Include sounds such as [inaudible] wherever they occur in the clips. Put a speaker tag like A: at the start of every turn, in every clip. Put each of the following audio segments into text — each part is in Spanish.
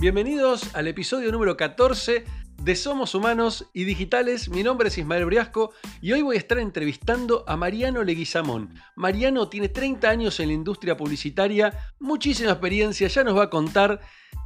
A: Bienvenidos al episodio número 14 de Somos Humanos y Digitales. Mi nombre es Ismael Briasco y hoy voy a estar entrevistando a Mariano Leguizamón. Mariano tiene 30 años en la industria publicitaria, muchísima experiencia, ya nos va a contar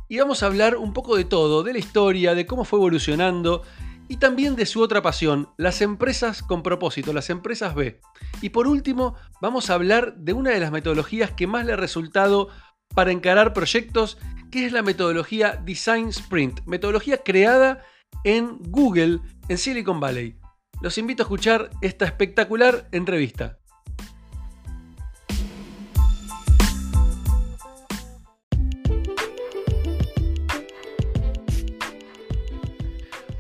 A: y vamos a hablar un poco de todo, de la historia, de cómo fue evolucionando y también de su otra pasión, las empresas con propósito, las empresas B. Y por último, vamos a hablar de una de las metodologías que más le ha resultado para encarar proyectos, que es la metodología Design Sprint, metodología creada en Google, en Silicon Valley. Los invito a escuchar esta espectacular entrevista.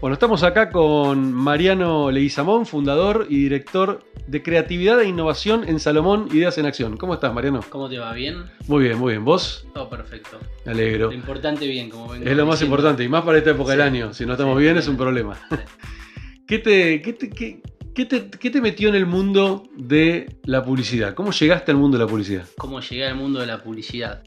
A: Bueno, estamos acá con Mariano Leguizamón, fundador y director de creatividad e innovación en Salomón Ideas en Acción. ¿Cómo estás, Mariano?
B: ¿Cómo te va? ¿Bien?
A: Muy bien, muy bien. ¿Vos?
B: Todo perfecto.
A: Me alegro.
B: Lo importante bien, como vengo
A: Es lo más
B: diciendo.
A: importante, y más para esta época
B: Sí.
A: del año. Si no estamos
B: Sí,
A: bien es un problema. [laughs] ¿Qué te, qué, te, qué- qué te- qué te metió en el mundo de la publicidad? ¿Cómo llegaste al mundo de la publicidad?
B: ¿Cómo llegué al mundo de la publicidad?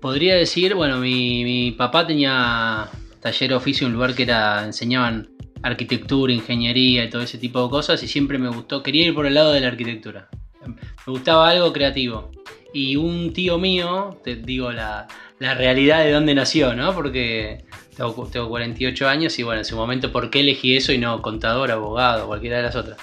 B: Podría decir, bueno, mi, mi papá tenía taller oficio, un lugar que era, enseñaban arquitectura, ingeniería y todo ese tipo de cosas y siempre me gustó, quería ir por el lado de la arquitectura. Me gustaba algo creativo. Y un tío mío, te digo la, la realidad de dónde nació, ¿no? Porque tengo, tengo 48 años y bueno, en su momento, ¿por qué elegí eso y no contador, abogado, cualquiera de las otras?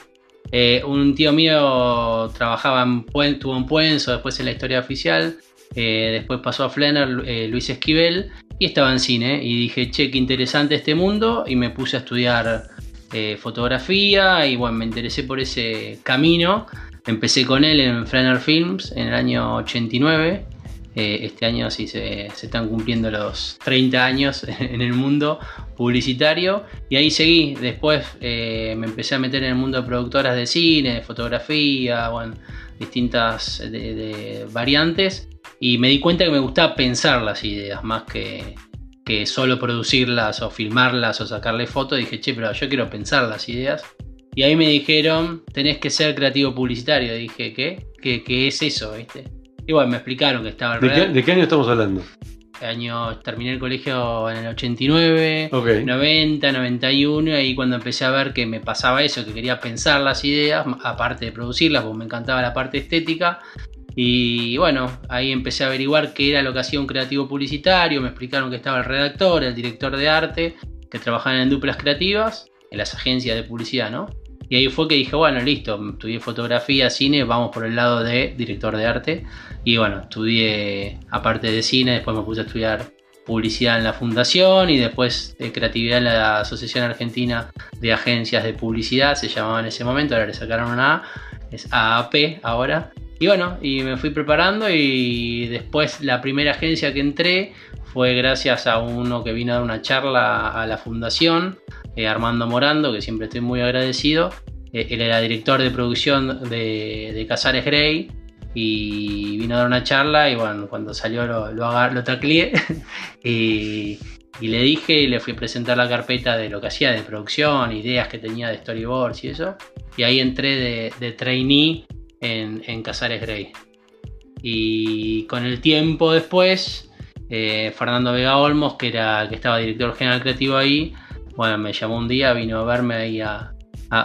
B: Eh, un tío mío trabajaba en Puen, tuvo en Puenzo, después en la historia oficial, eh, después pasó a Flanner, eh, Luis Esquivel, y estaba en cine. Y dije, che, qué interesante este mundo, y me puse a estudiar eh, fotografía, y bueno, me interesé por ese camino. Empecé con él en Flanner Films en el año 89. Eh, este año sí se, están cumpliendo los 30 años [laughs] en el mundo publicitario y ahí seguí. Después eh, me empecé a meter en el mundo de productoras de cine, de fotografía, bueno, distintas variantes y me di cuenta que me gustaba pensar las ideas más que, que solo producirlas o filmarlas o sacarle fotos. Dije, che, pero yo quiero pensar las ideas. Y ahí me dijeron, tenés que ser creativo publicitario. Dije, ¿qué? ¿Qué, qué es eso? ¿Viste? Y bueno, me explicaron que estaba
A: ¿De qué, de qué año estamos hablando?
B: año terminé el colegio en el 89,
A: Ok.
B: 90, 91, y ahí cuando empecé a ver que me pasaba eso, que quería pensar las ideas, aparte de producirlas, porque me encantaba la parte estética. Y bueno, ahí empecé a averiguar qué era lo que hacía un creativo publicitario, me explicaron que estaba el redactor, el director de arte, que trabajaban en duplas creativas, en las agencias de publicidad, ¿no? Y ahí fue que dije, bueno, listo, estudié fotografía, cine, vamos por el lado de director de arte. Y bueno, estudié aparte de cine, después me puse a estudiar publicidad en la fundación y después de creatividad en la Asociación Argentina de Agencias de Publicidad, se llamaba en ese momento, ahora le sacaron una A, es AAP ahora. Y bueno, y me fui preparando y después la primera agencia que entré fue gracias a uno que vino a dar una charla a la fundación, eh, Armando Morando, que siempre estoy muy agradecido. Eh, él era director de producción de, de Casares Grey y vino a dar una charla y bueno, cuando salió lo, lo, lo [laughs] y, y le dije y le fui a presentar la carpeta de lo que hacía de producción, ideas que tenía de storyboards y eso. Y ahí entré de, trainee en, en Casares Grey. Y con el tiempo después, eh, Fernando Vega Olmos, que era que estaba director general creativo ahí, bueno, me llamó un día, vino a verme ahí a-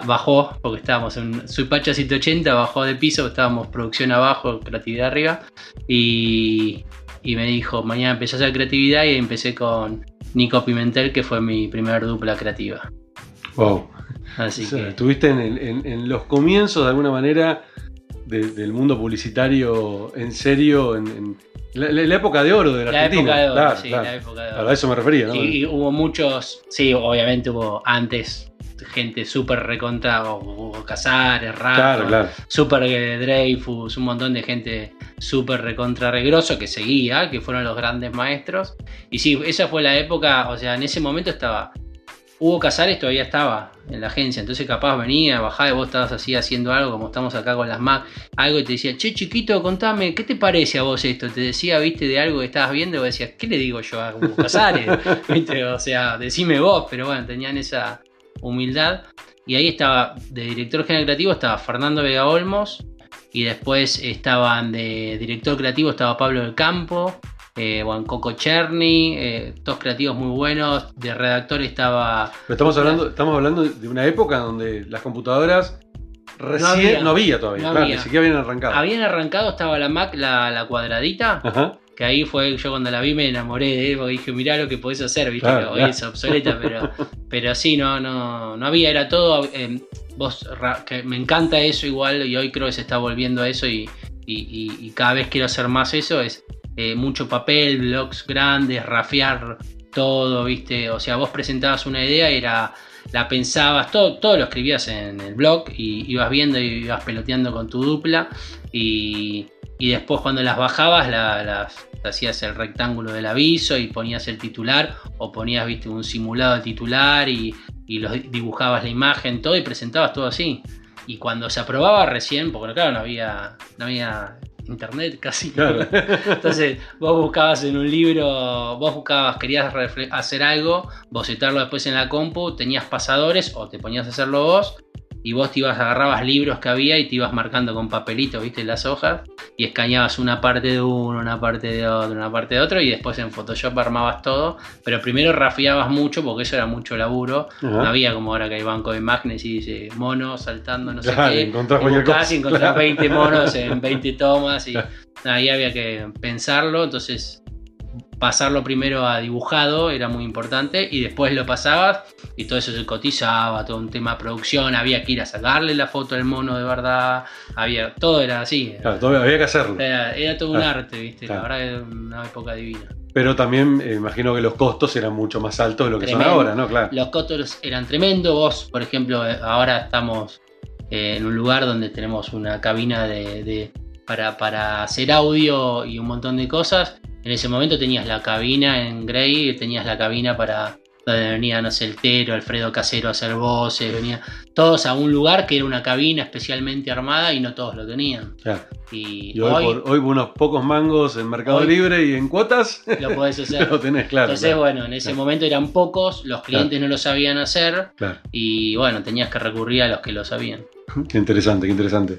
B: bajó, porque estábamos en Suipacha 180, bajó de piso, estábamos producción abajo, creatividad arriba, y, y me dijo, mañana empecé a hacer creatividad y empecé con Nico Pimentel, que fue mi primer dupla creativa.
A: Wow.
B: Así
A: O sea,
B: que...
A: Estuviste en, el- en- en los comienzos, de alguna manera, de- del mundo publicitario en serio, en, en la, la- la época de oro de la,
B: La
A: Argentina.
B: época de oro,
A: Claro,
B: sí,
A: claro.
B: la época de oro.
A: Claro, a eso me refería, ¿no?
B: Y hubo muchos, sí, obviamente hubo antes gente súper recontra, o, o Casares, Rafa,
A: claro, claro.
B: Super eh, Dreyfus, un montón de gente súper recontra regroso que seguía, que fueron los grandes maestros. Y sí, esa fue la época, o sea, en ese momento estaba. Hugo Casares todavía estaba en la agencia, entonces capaz venía, bajaba y vos estabas así haciendo algo, como estamos acá con las Mac, algo y te decía, che chiquito, contame, ¿qué te parece a vos esto? Te decía, viste, de algo que estabas viendo y vos decías, ¿qué le digo yo a Hugo Casares? [laughs] ¿Viste? O sea, decime vos, pero bueno, tenían esa humildad. Y ahí estaba, de director general creativo estaba Fernando Vega Olmos, y después estaban de director creativo estaba Pablo del Campo, eh, Juan Coco Cherny, eh, todos creativos muy buenos. De redactor estaba.
A: Pero estamos hablando, estamos hablando de una época donde las computadoras recién no había, todavía,
B: No
A: claro,
B: había.
A: ni siquiera habían arrancado.
B: Habían arrancado, estaba la Mac, la, la cuadradita.
A: Ajá.
B: Que ahí fue yo cuando la vi me enamoré de él, porque dije, mirá lo que podés hacer, viste,
A: Claro,
B: que hoy
A: claro.
B: es obsoleta, pero, [laughs] pero sí, no, no, no había, era todo. eh, vos, que me encanta eso igual, y hoy creo que se está volviendo a eso, y, y- y- y cada vez quiero hacer más eso, es eh, mucho papel, blogs grandes, rafiar todo, viste. O sea, vos presentabas una idea y era. La pensabas, todo, todo lo escribías en el blog y ibas viendo y ibas peloteando con tu dupla. Y, y después cuando las bajabas la- las hacías el rectángulo del aviso y ponías el titular o ponías viste un simulado de titular y, y los dibujabas la imagen todo y presentabas todo así y cuando se aprobaba recién porque claro no había no había internet casi
A: Claro. [laughs]
B: entonces vos buscabas en un libro vos buscabas querías hacer algo bocetarlo después en la compu tenías pasadores o te ponías a hacerlo vos y vos te ibas, agarrabas libros que había y te ibas marcando con papelitos, viste, las hojas, y escaneabas una parte de uno, una parte de otro, una parte de otro, y después en Photoshop armabas todo, pero primero rafiabas mucho porque eso era mucho laburo, no había como ahora que hay banco de imágenes y dice mono saltando, no sé qué,
A: encontrás
B: y buscás y encontrás [laughs]
A: Claro.
B: 20 monos en 20 tomas, y [laughs] ahí había que pensarlo, entonces pasarlo primero a dibujado era muy importante y después lo pasabas y todo eso se cotizaba, todo un tema de producción, había que ir a sacarle la foto al mono de verdad, había todo era así.
A: Claro, todavía había que hacerlo.
B: Era, era todo un
A: Claro,
B: arte, ¿viste?
A: claro.
B: La verdad era una época divina.
A: Pero también eh, imagino que los costos eran mucho más altos de lo que son ahora, ¿no? Claro.
B: Los costos eran tremendos. Vos, por ejemplo, eh, ahora estamos eh, en un lugar donde tenemos una cabina de, de- para, para hacer audio y un montón de cosas. En ese momento tenías la cabina en Grey, tenías la cabina para donde venía, no sé, el Tero, Alfredo Casero a hacer voces, venía todos a un lugar que era una cabina especialmente armada y no todos lo tenían.
A: Claro.
B: Y,
A: Y hoy,
B: hoy,
A: por, hoy por unos pocos mangos en Mercado
B: Hoy-
A: Libre y en cuotas,
B: lo podés hacer. [laughs]
A: lo tenés claro.
B: Entonces,
A: claro,
B: bueno, en ese
A: Claro.
B: momento eran pocos, los clientes no lo sabían hacer y bueno, tenías que recurrir a los que lo sabían.
A: Qué interesante, qué interesante.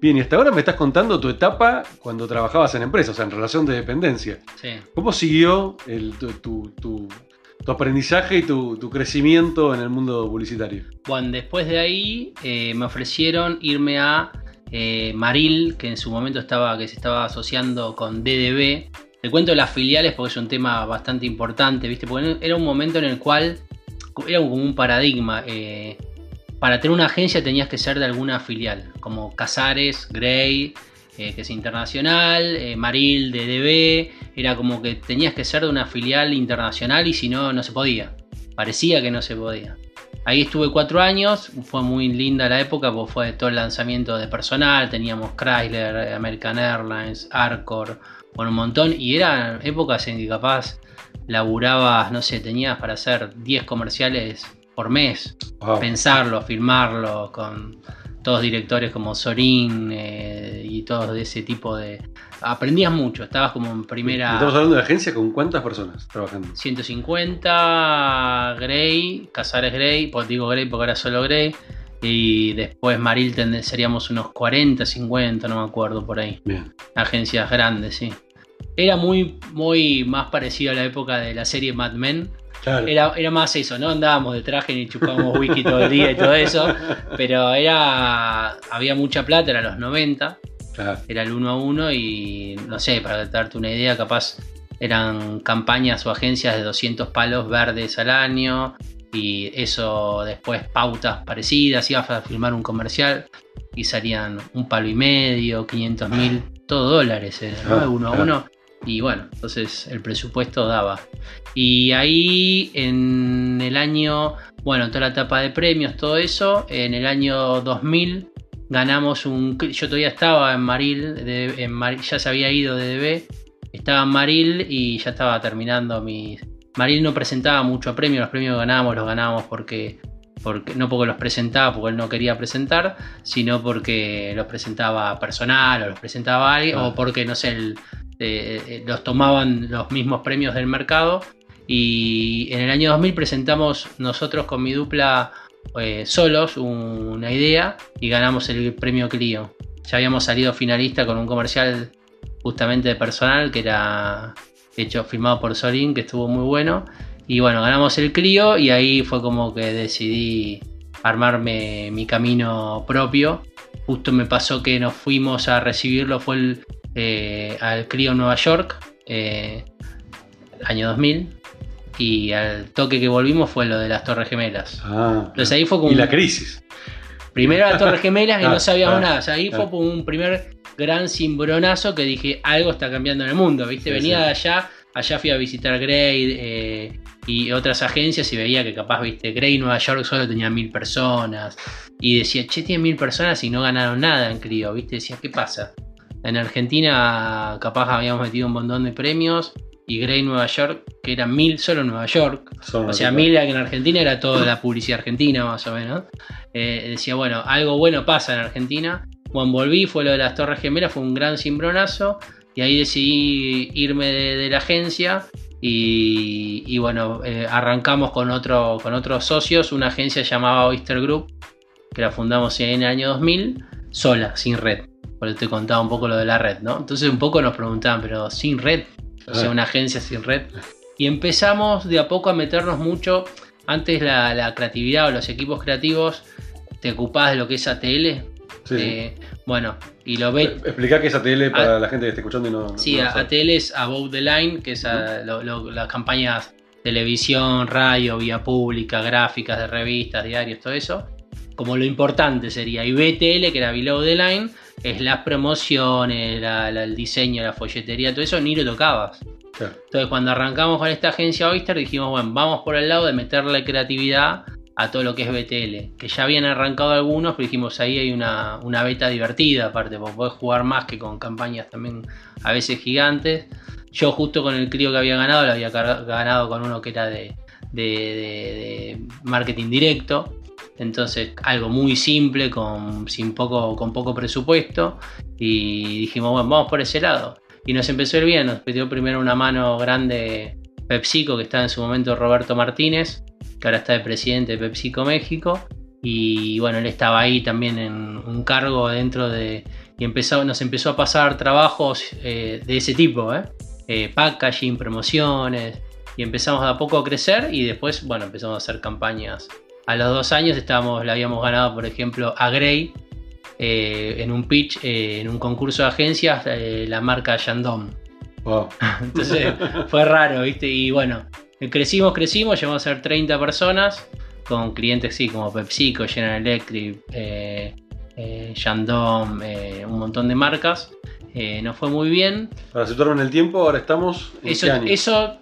A: Bien, y hasta ahora me estás contando tu etapa cuando trabajabas en empresas, o sea, en relación de dependencia.
B: Sí.
A: ¿Cómo siguió el- tu, tu- tu- tu aprendizaje y tu, tu crecimiento en el mundo publicitario?
B: Bueno, después de ahí eh, me ofrecieron irme a eh, Maril, que en su momento estaba, que se estaba asociando con DDB. Te cuento las filiales porque es un tema bastante importante, ¿viste? Porque era un momento en el cual era como un paradigma. eh, para tener una agencia tenías que ser de alguna filial, como Casares, Grey, eh, que es internacional, eh, Maril, DDB, era como que tenías que ser de una filial internacional y si no, no se podía. Parecía que no se podía. Ahí estuve cuatro años, fue muy linda la época porque fue todo el lanzamiento de personal, teníamos Chrysler, American Airlines, Arcor, bueno, un montón, y eran épocas en que capaz laburabas, no sé, tenías para hacer 10 comerciales por mes,
A: Wow.
B: pensarlo, filmarlo, con todos directores como Sorin eh, y todos de ese tipo de... Aprendías mucho, estabas como en primera...
A: Estamos hablando de agencia con cuántas personas trabajando.
B: 150 Grey, Casares Grey, pues digo Grey porque era solo Grey. Y después Maril seríamos unos 40, 50, no me acuerdo por ahí.
A: Bien.
B: Agencias grandes, sí. Era muy, muy más parecido a la época de la serie Mad Men.
A: Claro.
B: Era, era más eso, ¿no? Andábamos de traje ni chupábamos whisky todo el día y todo eso. Pero era. Había mucha plata, era los 90
A: Claro.
B: era el uno a uno y no sé, para darte una idea, capaz eran campañas o agencias de 200 palos verdes al año y eso después pautas parecidas, ibas a filmar un comercial y salían un palo y medio, 500 mil, todo dólares, ¿no?
A: Ah,
B: De uno a uno. Y bueno, entonces el presupuesto daba. Y ahí en el año, bueno, toda la etapa de premios, todo eso, en el año 2000 ganamos un... Yo todavía estaba en Maril, de- en Maril- ya se había ido de DB, estaba en Maril y ya estaba terminando mis... Maril no presentaba mucho premio, los premios que ganábamos los ganábamos porque, porque no porque los presentaba, porque él no quería presentar, sino porque los presentaba personal o los presentaba alguien,
A: Ah.
B: o porque, no sé, el- eh, eh, los tomaban los mismos premios del mercado. Y en el año 2000 presentamos nosotros con mi dupla eh, solos una idea y ganamos el premio Clio. Ya habíamos salido finalista con un comercial justamente de personal, que era hecho, filmado por Solín, que estuvo muy bueno. Y bueno, ganamos el Clio y ahí fue como que decidí armarme mi camino propio. Justo me pasó que nos fuimos a recibirlo, fue el, eh, al Clio Nueva York, eh, año 2000. Y al toque que volvimos fue lo de las Torres Gemelas.
A: Ah,
B: Entonces ahí fue como
A: y la crisis.
B: Primero las Torres Gemelas y [laughs]
A: Ah,
B: no sabíamos
A: ah,
B: nada. O sea, ahí
A: ah.
B: fue como un primer gran cimbronazo que dije, algo está cambiando en el mundo, ¿viste? Venía
A: sí.
B: de allá, allá fui a visitar Grey eh, y otras agencias y veía que capaz, ¿viste? Grey Nueva York solo tenía mil personas. Y decía, che, tiene mil personas y no ganaron nada en Clio, ¿viste? Decía, ¿qué pasa? En Argentina capaz habíamos metido un montón de premios y Grey Nueva York, que eran mil solo en Nueva York,
A: Son
B: o sea, mil en Argentina era toda la publicidad argentina, más o menos. Eh, decía, bueno, algo bueno pasa en Argentina. Cuando volví, fue lo de las Torres Gemelas, fue un gran cimbronazo. Y ahí decidí irme de, de la agencia. Y, y bueno, eh, arrancamos con, otro, con otros socios, una agencia llamada Oyster Group, que la fundamos en el año 2000, sola, sin red. Por eso te contaba un poco lo de la red, ¿no? Entonces un poco nos preguntaban, pero sin red, o sea,
A: Ah.
B: una agencia sin red. Y empezamos de a poco a meternos mucho. Antes la, la creatividad o los equipos creativos te ocupabas de lo que es ATL.
A: Sí, sí.
B: Eh, bueno, y lo ves.
A: Explicar qué es ATL para la gente que está escuchando y no.
B: Ah. Sí,
A: no.
B: ATL es Above the Line, que es a- lo- lo- las campañas televisión, radio, vía pública, gráficas de revistas, diarios, todo eso. Como lo importante sería. Y BTL, que era Below the Line, es las promociones, la- la- el diseño, la folletería, todo eso, ni lo tocabas.
A: Claro.
B: Entonces, cuando arrancamos con esta agencia Oyster, dijimos, bueno, vamos por el lado de meterle creatividad a todo lo que es BTL. Que ya habían arrancado algunos, pero dijimos, ahí hay una, una beta divertida, aparte, porque podés jugar más que con campañas también a veces gigantes. Yo, justo con el crío que había ganado, lo había ganado con uno que era de, de- de- de marketing directo. Entonces, algo muy simple, con, sin poco, con poco presupuesto. Y dijimos, bueno, vamos por ese lado. Y nos empezó a bien, nos pidió primero una mano grande PepsiCo, que estaba en su momento Roberto Martínez, que ahora está de presidente de PepsiCo México. Y bueno, él estaba ahí también en un cargo dentro de... Y empezó, nos empezó a pasar trabajos eh, de ese tipo, ¿eh? Eh, packaging, promociones. Y empezamos a poco a crecer y después, bueno, empezamos a hacer campañas. A los dos años estábamos, le habíamos ganado, por ejemplo, a Grey eh, en un pitch, eh, en un concurso de agencias, eh, la marca Shandong. [laughs]
A: Wow.
B: Entonces fue raro, ¿viste? Y bueno, crecimos, crecimos, llegamos a ser 30 personas con clientes, sí, como PepsiCo, General Electric, Shandong, un montón de marcas. Nos fue muy bien.
A: Para situarme en el tiempo, ahora estamos. ¿En
B: Eso,
A: año?
B: eso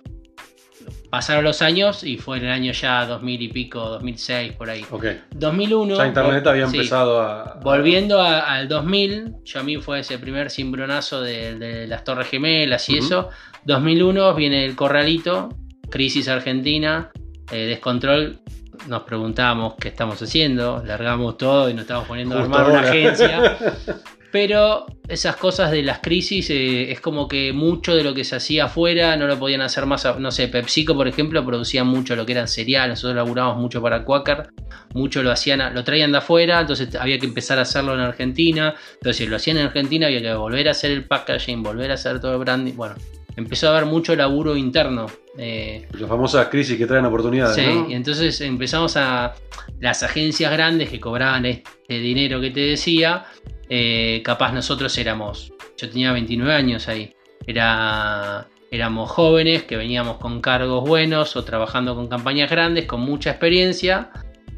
B: pasaron los años y fue en el año ya 2000 y pico, 2006, por ahí.
A: Ok.
B: 2001.
A: Ya Internet había
B: sí.
A: empezado a.
B: Volviendo a- al 2000, yo a mí fue ese primer cimbronazo de, de las Torres Gemelas y
A: Ujú.
B: eso. 2001 viene el corralito, crisis argentina, eh, descontrol. Nos preguntábamos qué estamos haciendo, largamos todo y nos estamos poniendo a
A: Justo
B: armar una agencia. [laughs] Pero esas cosas de las crisis eh, es como que mucho de lo que se hacía afuera no lo podían hacer más. No sé, PepsiCo, por ejemplo, producía mucho lo que eran cereal. Nosotros laburábamos mucho para Quaker. Mucho lo hacían, lo traían de afuera, entonces había que empezar a hacerlo en Argentina. Entonces, si lo hacían en Argentina, había que volver a hacer el packaging, volver a hacer todo el branding. Bueno, empezó a haber mucho laburo interno. eh,
A: Las famosas crisis que traen oportunidades.
B: Sí,
A: ¿no?
B: y entonces empezamos a. Las agencias grandes que cobraban este dinero que te decía, eh, capaz nosotros éramos. Yo tenía 29 años ahí. Era, éramos jóvenes que veníamos con cargos buenos o trabajando con campañas grandes, con mucha experiencia,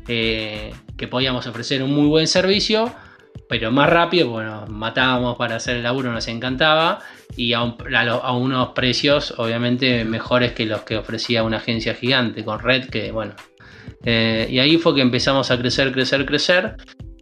B: eh, que podíamos ofrecer un muy buen servicio, pero más rápido, bueno, matábamos para hacer el laburo, nos encantaba, y a, unos precios obviamente mejores que los que ofrecía una agencia gigante con red, que bueno. Eh, y ahí fue que empezamos a crecer, crecer, crecer.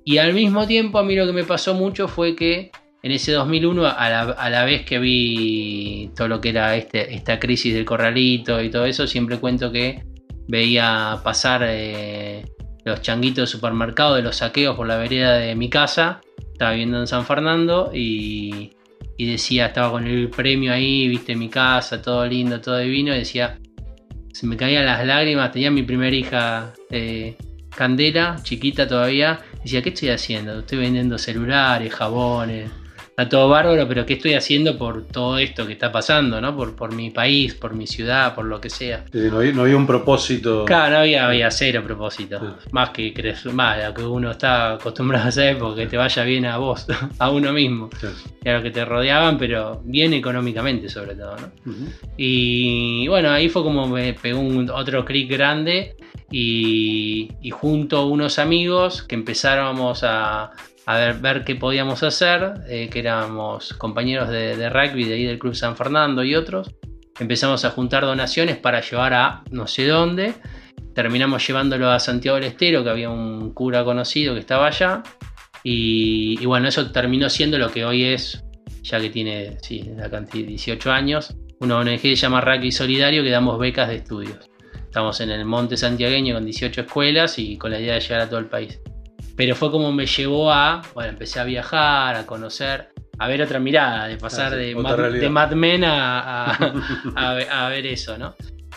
B: Y al mismo tiempo a mí lo que me pasó mucho fue que en ese 2001, a la, a la vez que vi todo lo que era este, esta crisis del corralito y todo eso, siempre cuento que veía pasar eh, los changuitos de supermercado de los saqueos por la vereda de mi casa. Estaba viviendo en San Fernando y, y decía, estaba con el premio ahí, viste mi casa, todo lindo, todo divino, y decía, se me caían las lágrimas, tenía mi primera hija eh, Candela, chiquita todavía, decía, ¿qué estoy haciendo? Estoy vendiendo celulares, jabones, está todo bárbaro, pero ¿qué estoy haciendo por todo esto que está pasando, ¿no? Por, por mi país, por mi ciudad, por lo que sea.
A: no, había, un propósito.
B: Claro, no había, había cero propósito. Más que más lo que uno está acostumbrado a hacer, porque te vaya bien a vos, [laughs] a uno mismo. Y a los que te rodeaban, pero bien económicamente sobre todo, ¿no? Y bueno, ahí fue como me pegó un, otro clic grande y, y junto a unos amigos que empezáramos a a ver, ver qué podíamos hacer, eh, que éramos compañeros de, rugby de ahí del Club San Fernando y otros. Empezamos a juntar donaciones para llevar a no sé dónde. Terminamos llevándolo a Santiago del Estero, que había un cura conocido que estaba allá. Y, bueno, eso terminó siendo lo que hoy es, ya que tiene sí, la cantidad de 18 años, una ONG que se llama Rugby Solidario que damos becas de estudios. Estamos en el Monte Santiagueño con 18 escuelas y con la idea de llegar a todo el país. Pero fue como me llevó a, bueno, empecé a viajar, a conocer, a ver otra mirada, de pasar ah, de, Mad, Men a, [laughs] a, ver eso, ¿no?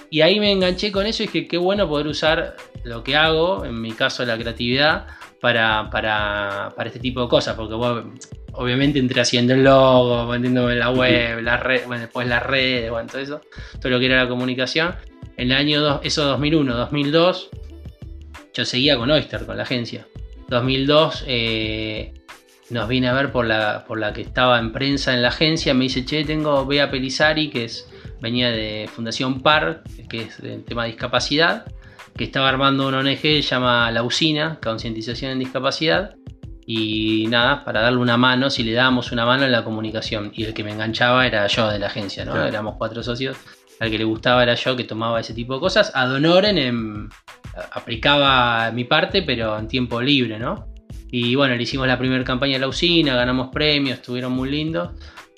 B: Y ahí me enganché con eso y dije, qué bueno poder usar lo que hago, en mi caso la creatividad, para, para, para este tipo de cosas, porque obviamente entré haciendo el logo, metiéndome en la web, la red, bueno, después las redes, bueno, todo eso, todo lo que era la comunicación. En el año dos, eso 2001, 2002, yo seguía con Oyster, con la agencia. 2002 eh, nos viene a ver por la, por la que estaba en prensa en la agencia, me dice, che, tengo Bea Pelizari, que es, venía de Fundación PAR, que es el tema de discapacidad, que estaba armando una ONG que se llama La Usina, Concientización en Discapacidad, y nada, para darle una mano, si le dábamos una mano en la comunicación, y el que me enganchaba era yo de la agencia, ¿no? Éramos cuatro socios, al que le gustaba era yo que tomaba ese tipo de cosas, ad honorem en aplicaba mi parte, pero en tiempo libre, ¿no? Y bueno, le hicimos la primera campaña de la usina, ganamos premios, estuvieron muy lindos.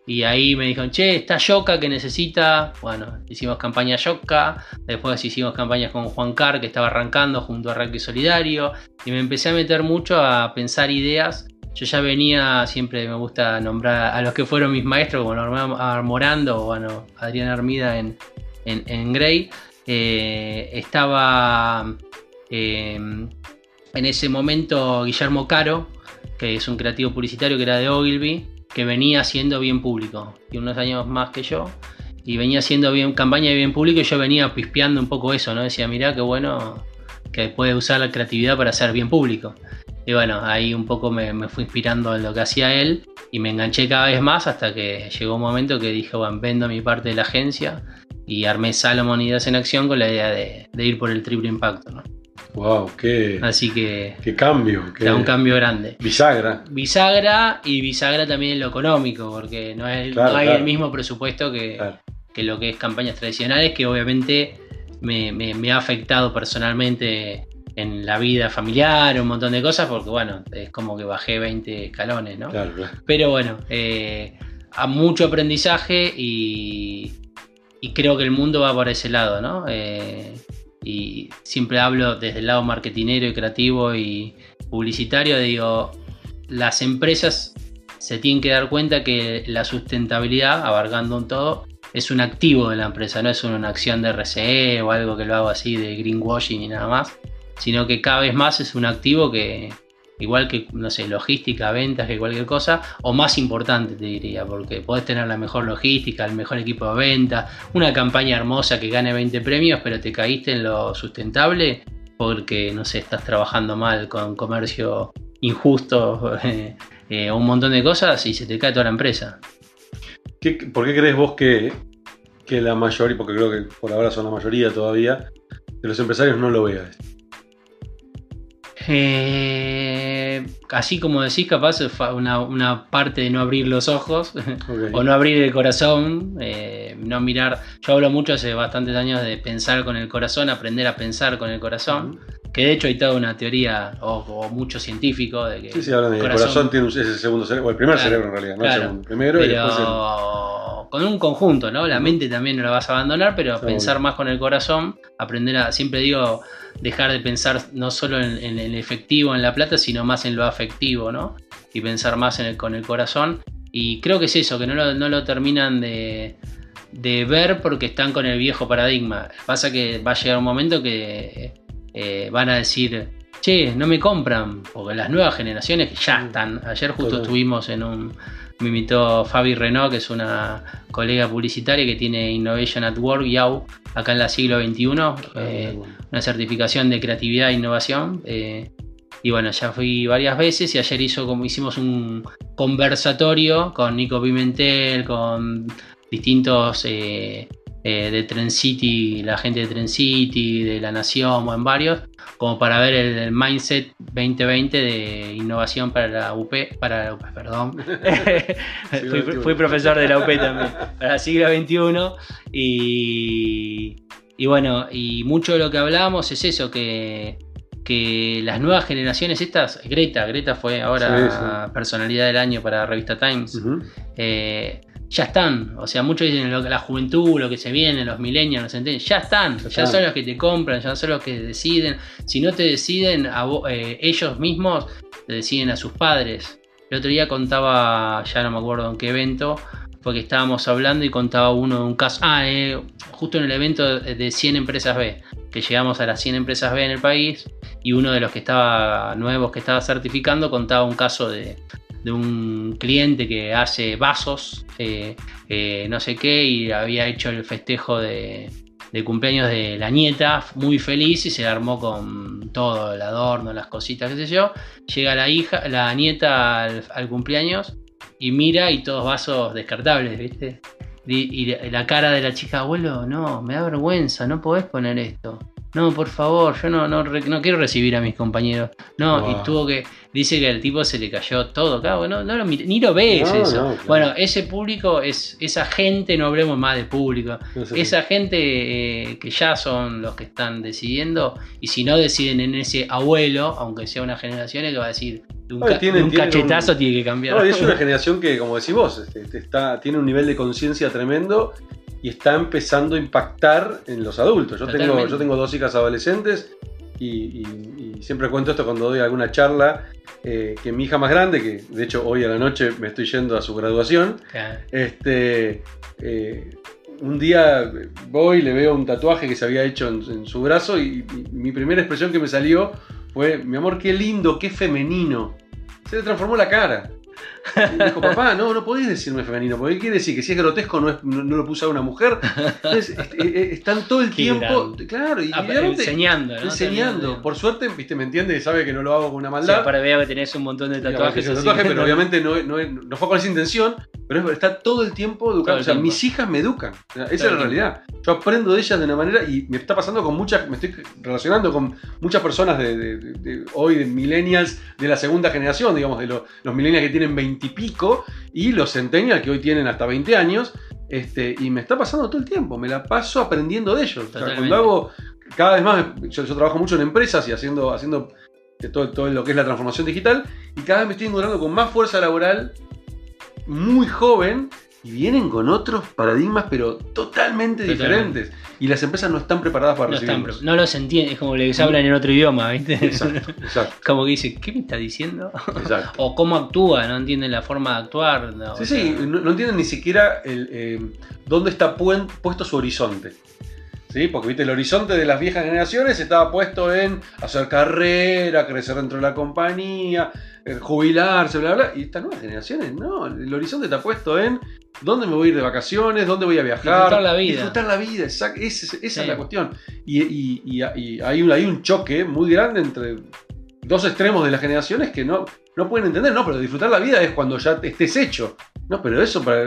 B: Y ahí me dijeron, che, está Yoka que necesita. Bueno, hicimos campaña Yoka. Después hicimos campañas con Juan Car, que estaba arrancando junto a Rugby Solidario. Y me empecé a meter mucho a pensar ideas. Yo ya venía, siempre me gusta nombrar a los que fueron mis maestros, como Norman Morando o bueno, Adrián Armida en, en, Grey. Eh, estaba Em, en ese momento Guillermo Caro, que es un creativo publicitario que era de Ogilvy, que venía haciendo bien público, tiene unos años más que yo, y venía haciendo bien campaña de bien público y yo venía pispeando un poco eso, ¿no? Decía, mirá qué bueno que puede usar la creatividad para hacer bien público. Y bueno, ahí un poco me, me fui inspirando en lo que hacía él y me enganché cada vez más hasta que llegó un momento que dije, bueno, vendo mi parte de la agencia y armé Salomon Ideas en Acción con la idea de, de ir por el triple impacto, ¿no?
A: Wow, qué,
B: Así que.
A: Qué cambio.
B: Qué, un cambio grande.
A: Bisagra.
B: Bisagra y bisagra también en lo económico, porque no, hay el mismo presupuesto que, lo que es campañas tradicionales, que obviamente me, ha afectado personalmente en la vida familiar, un montón de cosas, porque bueno, es como que bajé 20 escalones, ¿no? Claro, Pero bueno, eh, a mucho aprendizaje y, y, creo que el mundo va por ese lado, ¿no? Eh, y siempre hablo desde el lado marketinero y creativo y publicitario, digo, las empresas se tienen que dar cuenta que la sustentabilidad, abarcando un todo, es un activo de la empresa, no es una acción de RCE o algo que lo hago así de greenwashing y nada más, sino que cada vez más es un activo que, igual que, no sé, logística, ventas, que cualquier cosa, o más importante te diría, porque podés tener la mejor logística, el mejor equipo de venta, una campaña hermosa que gane 20 premios, pero te caíste en lo sustentable porque, no sé, estás trabajando mal con comercio injusto [laughs] eh, eh, un montón de cosas y se te cae toda la empresa.
A: ¿Por qué crees vos que, que la mayoría, porque creo que por ahora son la mayoría todavía, de los empresarios no lo vean
B: eh, así como decís, capaz una, una parte de no abrir los ojos [laughs] o no abrir el corazón, eh, no mirar. Yo hablo mucho hace bastantes años de pensar con el corazón, aprender a pensar con el corazón. Que de hecho hay toda una teoría, o, mucho científico, de que.
A: Sí, sí, hablan de el corazón tiene ese segundo cerebro, o el primer cerebro en realidad, no el segundo. Primero y después
B: Con un conjunto, ¿no? La mente también no la vas a abandonar, pero pensar más con el corazón, aprender a. Siempre digo, dejar de pensar no solo en, el efectivo, en la plata, sino más en lo afectivo, ¿no? Y pensar más en el, con el corazón. Y creo que es eso, que no lo, terminan de, ver porque están con el viejo paradigma. Pasa que va a llegar un momento que eh, van a decir, che, no me compran, porque las nuevas generaciones ya
A: Mm.
B: están. Ayer justo estuvimos en un. Me invitó Fabi Renault, que es una colega publicitaria que tiene Innovation at Work, YAU, acá en la siglo XXI. eh,
A: bueno.
B: una certificación de creatividad e innovación. eh, y bueno, ya fui varias veces y ayer hizo como hicimos un conversatorio con Nico Pimentel, con distintos eh, eh, de Trend City, la gente de Trend City, de La Nación, en varios, como para ver el, el mindset 2020 de innovación para la UP, para la UP, perdón. [laughs] fui, profesor de la UP también, para el siglo XXI. Y, y bueno, y mucho de lo que hablábamos es eso, que, que las nuevas generaciones, estas, Greta, Greta fue ahora
A: Sí,
B: personalidad del año para Revista Times, eh, ya están. O sea, muchos dicen lo que la juventud, lo que se viene, los millennials, los centennials, ya están. Ya son los que te compran, ya son los que deciden. Si no te deciden, a eh, ellos mismos te deciden a sus padres. El otro día contaba, ya no me acuerdo en qué evento, fue que estábamos hablando y contaba uno de un caso. Ah, eh, justo en el evento de 100 empresas B, que llegamos a las 100 empresas B en el país, y uno de los que estaba nuevos que estaba certificando contaba un caso de, de un cliente que hace vasos, eh, eh, no sé qué, y había hecho el festejo de, de cumpleaños de la nieta, muy feliz, y se armó con todo el adorno, las cositas, qué sé yo. Llega la hija, la nieta al, cumpleaños y mira y todos vasos descartables, ¿viste? Y, y la- la cara de la chica, abuelo, no, me da vergüenza, no podés poner esto. No, por favor, yo no, no, no quiero recibir a mis compañeros. No,
A: Wow.
B: y tuvo que. Dice que al tipo se le cayó todo. Claro, no, no ni lo ves
A: No,
B: eso.
A: no, claro.
B: Bueno, ese público es esa gente, no hablemos más de público.
A: Sé
B: Esa gente eh, que ya son los que están decidiendo, y si no deciden en ese abuelo, aunque sea una generación que va a decir, de un,
A: Ay,
B: ca-
A: tienen-
B: de un
A: tienen
B: cachetazo
A: un-
B: tiene que cambiar.
A: No, es una generación que, como decís vos, este, este, está, tiene un nivel de conciencia tremendo y está empezando a impactar en los adultos. Yo tengo, yo tengo dos hijas adolescentes y, y- y siempre cuento esto cuando doy alguna charla, eh, que mi hija más grande, que de hecho hoy a la noche me estoy yendo a su graduación,
B: Claro.
A: este, eh, un día voy y le veo un tatuaje que se había hecho en, en su brazo y, y mi primera expresión que me salió fue, mi amor, qué lindo, qué femenino. Se le transformó la cara. Y [laughs] dijo, papá, no, no podés decirme femenino, porque ¿qué quiere decir? Que si es grotesco no, es- no, no lo puse a una mujer. Entonces, [laughs] este, eh, eh, están todo el
B: Qué
A: tiempo,
B: grande.
A: claro, y,
B: Ah,
A: y
B: enseñando, ¿no?
A: enseñando.
B: También,
A: Por suerte, viste, me entiende y sabe que no lo hago con una
B: Sí,
A: maldad.
B: aparte veo que tenés un montón de tatuajes. así
A: tatuaje, pero [laughs] obviamente no, no- no fue con esa intención, pero es- está todo el tiempo educando. O sea, mis hijas me educan. O sea, esa es la realidad. Yo aprendo de ellas de una manera y me está pasando con muchas, me estoy relacionando con muchas personas de, de- de- de hoy, de millennials de la segunda generación, digamos, de lo- los millennials que tienen 20 y pico y los centennials que hoy tienen hasta 20 años. Este, y me está pasando todo el tiempo, me la paso aprendiendo de ellos. O sea, cuando hago cada vez más, yo, yo trabajo mucho en empresas y haciendo, haciendo todo, todo lo que es la transformación digital, y cada vez me estoy encontrando con más fuerza laboral, muy joven, y vienen con otros paradigmas, pero totalmente
B: Totalmente.
A: diferentes. Y las empresas no están preparadas para
B: no, están,
A: recibirlos.
B: no los entienden, es como les hablan en otro idioma, ¿viste?
A: Exacto, exacto, [laughs]
B: como que dice, ¿qué me está diciendo?
A: exacto. [laughs]
B: o cómo actúa, no entienden la forma de actuar. no,
A: Sí,
B: o
A: sí, no, no entienden ni siquiera el, eh, dónde está puesto su horizonte. ¿Sí? Porque viste, el horizonte de las viejas generaciones estaba puesto en hacer carrera, crecer dentro de la compañía, eh, jubilarse, bla, bla. Y estas nuevas generaciones, no, el horizonte está puesto en dónde me voy a ir de vacaciones, dónde voy a viajar.
B: Disfrutar la vida.
A: Disfrutar la vida, exact- esa, es- esa
B: Sí.
A: es la cuestión. Y, y- y- y hay, un, hay un choque muy grande entre dos extremos de las generaciones que no, no pueden entender, no, pero disfrutar la vida es cuando ya estés hecho. No, pero eso para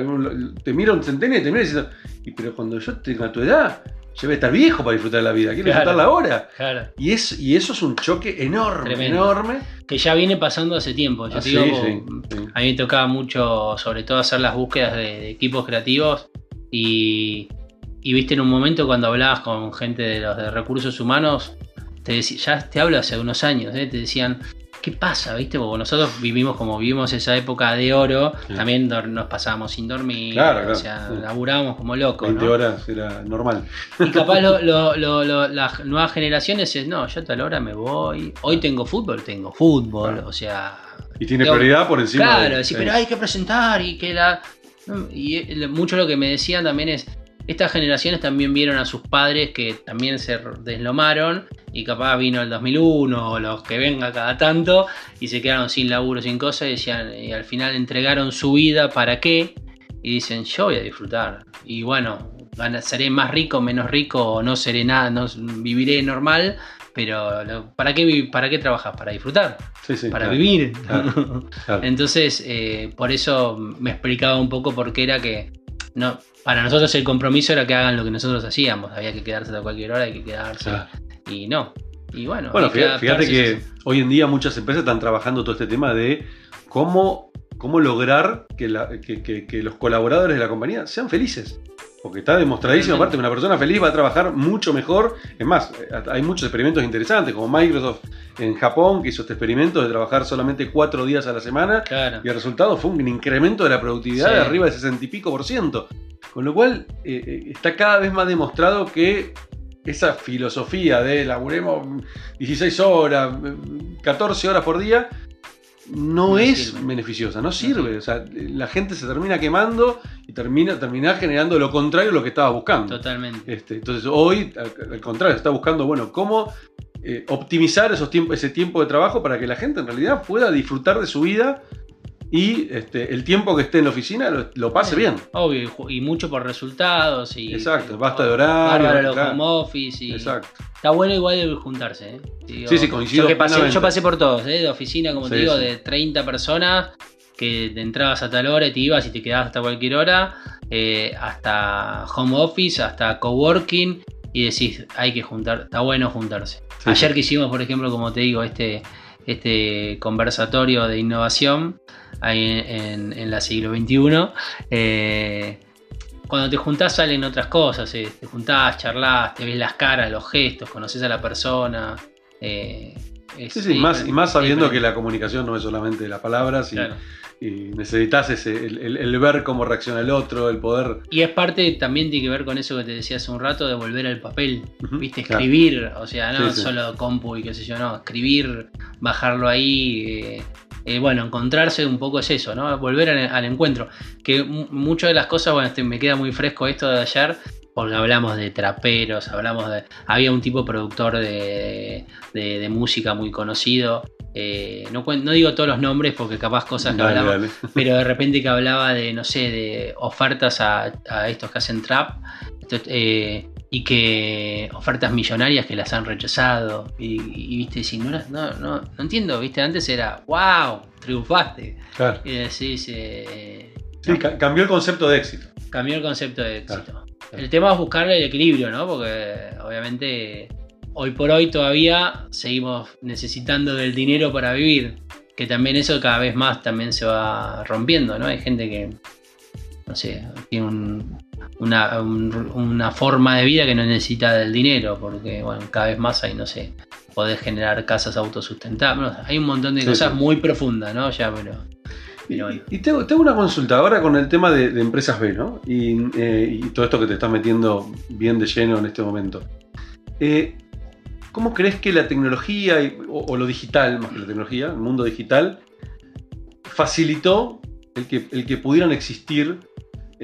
A: te mira un centenio y te mira diciendo, y pero cuando yo tenga tu edad, yo voy a estar viejo para disfrutar la vida, quiero
B: Claro.
A: disfrutarla ahora.
B: Claro,
A: Y, es, y eso es un choque enorme,
B: Tremendo.
A: enorme.
B: que ya viene pasando hace tiempo. Yo
A: Ah,
B: te digo,
A: sí, sí.
B: a mí me tocaba mucho, sobre todo, hacer las búsquedas de, de equipos creativos y, y viste en un momento cuando hablabas con gente de los de recursos humanos, te decí- ya te hablo hace unos años, ¿eh? te decían, ¿qué pasa? ¿Viste? Porque nosotros vivimos como vivimos esa época de oro,
A: Sí.
B: también nos pasábamos sin dormir,
A: Claro, claro,
B: o sea,
A: sí.
B: laburábamos como locos.
A: 20
B: ¿no?
A: horas era normal.
B: Y capaz lo- lo- lo- lo- las nuevas generaciones es, no, yo a tal hora me voy, hoy tengo fútbol, tengo fútbol,
A: Claro.
B: o sea,
A: Y tiene prioridad por encima
B: Claro,
A: de...
B: sí, pero hay que presentar y que la. Y eh, mucho lo que me decían también es. Estas generaciones también vieron a sus padres que también se deslomaron y capaz vino el 2001 o los que venga cada tanto y se quedaron sin laburo, sin cosas y decían, y al final entregaron su vida para qué y dicen yo voy a disfrutar y bueno, seré más rico, menos rico o no seré nada, no viviré normal, pero ¿para qué, para qué trabajas? Para disfrutar, para vivir. [laughs] Entonces, eh, por eso me explicaba un poco por qué era que no, para nosotros el compromiso era que hagan lo que nosotros hacíamos, había que quedarse a cualquier hora, hay que quedarse. Y no. Y bueno,
A: bueno fíjate, que hoy en día muchas empresas están trabajando todo este tema de cómo, cómo lograr que, que los colaboradores de la compañía sean felices. Porque está demostradísimo, aparte, una persona feliz va a trabajar mucho mejor. Es más, hay muchos experimentos interesantes, como Microsoft en Japón, que hizo este experimento de trabajar solamente cuatro días a la semana. Y el resultado fue un incremento de la productividad de arriba del 60 y pico por ciento. Con lo cual, eh, eh, está cada vez más demostrado que esa filosofía de laburemos 16 horas, 14 horas por día, no, es beneficiosa, no sirve. O sea, la gente se termina quemando y termina, termina generando lo contrario a lo que estaba buscando.
B: Totalmente.
A: Este, entonces hoy, al, contrario, está buscando, bueno, cómo eh, optimizar esos tiempos, ese tiempo de trabajo para que la gente en realidad pueda disfrutar de su vida y este, el tiempo que esté en la oficina lo, pase bien.
B: Obvio, y mucho por resultados. Y,
A: Exacto, basta de horario.
B: home office. Y,
A: Exacto.
B: Está bueno igual de juntarse.
A: ¿eh? sí, sí, coincido.
B: Yo, pasé, yo pasé por todos, ¿eh? de oficina, como te digo, de 30 personas que te entrabas a tal hora y te ibas y te quedabas hasta cualquier hora, eh, hasta home office, hasta coworking, y decís, hay que juntar, está bueno juntarse. Ayer que hicimos, por ejemplo, como te digo, este, este conversatorio de innovación, ahí en, la siglo XXI. Eh, cuando te juntás salen otras cosas, eh, te juntás, charlas, te ves las caras, los gestos, conoces a la persona.
A: Eh, sí, sí, más, y más sabiendo que la comunicación no es solamente las palabras y, necesitas ese, el, ver cómo reacciona el otro, el poder.
B: Y es parte también tiene que ver con eso que te decía hace un rato, de volver al papel, ¿viste? Escribir, o sea, no solo compu y qué sé yo, no, escribir, bajarlo ahí. Eh, bueno, encontrarse un poco es eso, ¿no? Volver al, encuentro. Que muchas de las cosas, bueno, este, me queda muy fresco esto de ayer, porque hablamos de traperos, hablamos de... Había un tipo productor de, música muy conocido. Eh, no, no, digo todos los nombres porque capaz cosas que hablaba, [laughs] pero de repente que hablaba de, no sé, de ofertas a, estos que hacen trap. Eh, y que ofertas millonarias que las han rechazado. Y, viste, si no, no, no, entiendo, viste, antes era, wow, triunfaste. Claro. Y decís,
A: eh, sí, cambió el concepto de éxito.
B: Cambió el concepto de éxito. El tema es buscarle el equilibrio, ¿no? Porque obviamente hoy por hoy todavía seguimos necesitando del dinero para vivir. Que también eso cada vez más también se va rompiendo, ¿no? Hay gente que, no sé, tiene un, una, forma de vida que no necesita del dinero, porque bueno, cada vez más hay, no sé, podés generar casas autosustentables. hay un montón de cosas muy profundas, ¿no? Ya, pero.
A: y, tengo, una consulta ahora con el tema de, empresas B, ¿no? Eh, y, todo esto que te estás metiendo bien de lleno en este momento. Eh, ¿Cómo crees que la tecnología o, lo digital, más que la tecnología, el mundo digital, facilitó el que, el que pudieran existir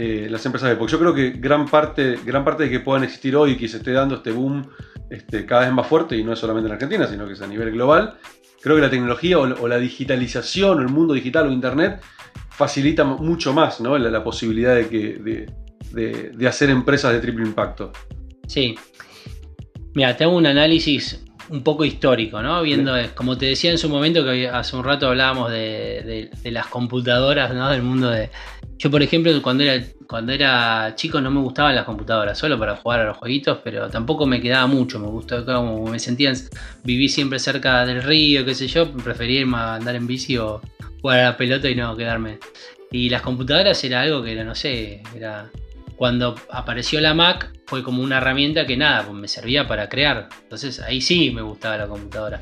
A: eh, las empresas Porque yo creo que gran parte, gran parte de que puedan existir hoy y que se esté dando este boom este, cada vez más fuerte, y no es solamente en Argentina, sino que es a nivel global, creo que la tecnología o, la digitalización o el mundo digital o Internet facilita mucho más ¿no? la, posibilidad de, que, de, hacer empresas de triple impacto.
B: Sí. Mira, te hago un análisis un poco histórico, ¿no? Viendo, como te decía en su momento, que hace un rato hablábamos de, de las computadoras, ¿no? Del mundo de, yo, por ejemplo, cuando era, cuando era chico no me gustaban las computadoras, solo para jugar a los jueguitos, pero tampoco me quedaba mucho. Me gustó como me sentía, viví siempre cerca del río, qué sé yo, prefería irme a andar en bici o jugar a la pelota y no quedarme. Y las computadoras era algo que era, no sé, era. Cuando apareció la Mac fue como una herramienta que nada, pues me servía para crear. Entonces ahí sí me gustaba la computadora.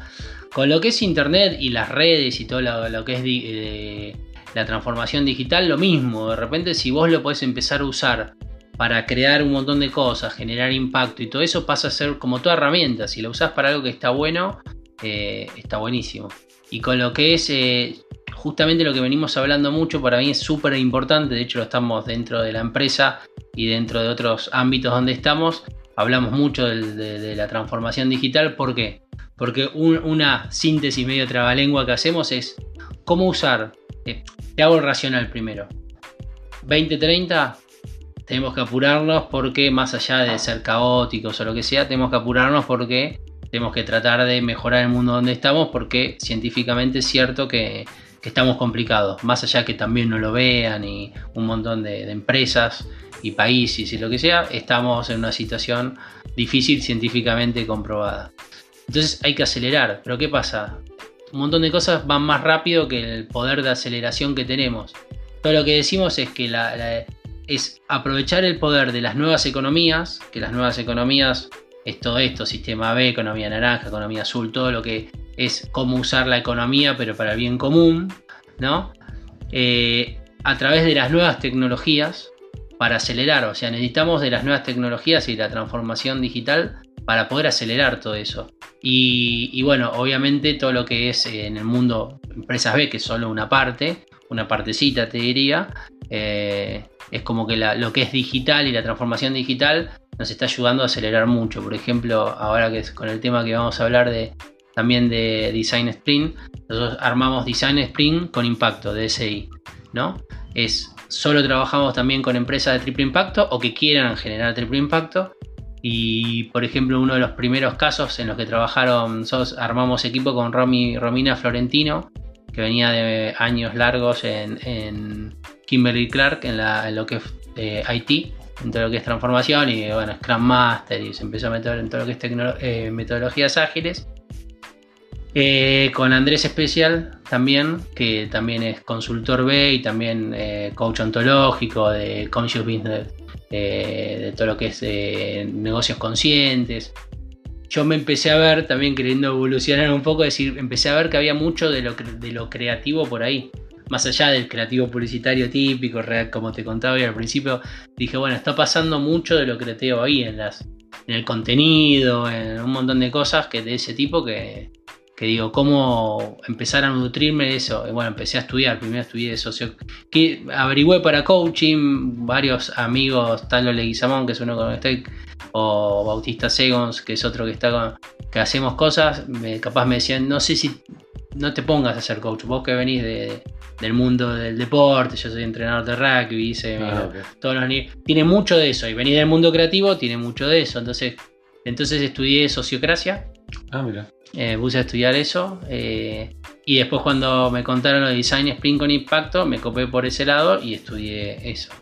B: Con lo que es internet y las redes y todo lo, que es eh, la transformación digital, lo mismo. De repente, si vos lo podés empezar a usar para crear un montón de cosas, generar impacto y todo eso pasa a ser como toda herramienta. Si lo usás para algo que está bueno, eh, está buenísimo. Y con lo que es eh, justamente lo que venimos hablando mucho, para mí es súper importante, de hecho lo estamos dentro de la empresa, y dentro de otros ámbitos donde estamos, hablamos mucho de, la transformación digital. ¿Por qué? Porque una síntesis medio trabalengua que hacemos es cómo usar. Eh, te hago el racional primero. 2030 tenemos que apurarnos porque más allá de ser caóticos o lo que sea, tenemos que apurarnos porque tenemos que tratar de mejorar el mundo donde estamos porque científicamente es cierto que, estamos complicados, más allá que también no lo vean y un montón de, empresas y países y lo que sea, estamos en una situación difícil científicamente comprobada. Entonces hay que acelerar, pero ¿qué pasa? Un montón de cosas van más rápido que el poder de aceleración que tenemos. Todo lo que decimos es que es aprovechar el poder de las nuevas economías, que las nuevas economías es todo esto, sistema B, economía naranja, economía azul, todo lo que es cómo usar la economía, pero para el bien común, ¿no? Eh, a través de las nuevas tecnologías para acelerar, o sea, necesitamos de las nuevas tecnologías y la transformación digital para poder acelerar todo eso. Y, bueno, obviamente todo lo que es eh, en el mundo empresas B, que es solo una parte, una partecita te diría, eh, es como que lo que es digital y la transformación digital nos está ayudando a acelerar mucho. Por ejemplo, ahora que es con el tema que vamos a hablar de también de Design Sprint, nosotros armamos Design Sprint con impacto, DSI, ¿no? Es solo trabajamos también con empresas de triple impacto o que quieran generar triple impacto. Y por ejemplo, uno de los primeros casos en los que trabajaron, nosotros armamos equipo con Romy, Romina Florentino, que venía de años largos en, Kimberly Clark, en, lo que es eh, IT, en todo lo que es transformación y bueno, Scrum Master y se empezó a meter en todo lo que es eh, metodologías ágiles. Eh, con Andrés Especial también, que también es consultor B y también eh, coach ontológico de Conscious Business, de todo lo que es negocios conscientes. Yo me empecé a ver, también queriendo evolucionar un poco, decir, empecé a ver que había mucho de lo, de lo creativo por ahí más allá del creativo publicitario típico, como te contaba hoy al principio, dije, bueno, está pasando mucho de lo creativo ahí en, las, en el contenido, en un montón de cosas que de ese tipo que, que digo, cómo empezar a nutrirme de eso. Y bueno, empecé a estudiar, primero estudié de socio, que averigüé para coaching, varios amigos, Talo Leguizamón, que es uno con el que estoy, o Bautista Segons, que es otro que está con, que hacemos cosas, me, capaz me decían, no sé si no te pongas a ser coach, vos que venís de, del mundo del deporte, yo soy entrenador de rugby, hice ah, todos los Tiene mucho de eso, y venir del mundo creativo tiene mucho de eso. Entonces, entonces estudié sociocracia.
A: Ah, mira.
B: Eh, puse a estudiar eso. Eh, y después cuando me contaron lo de design sprint con impacto, me copé por ese lado y estudié eso.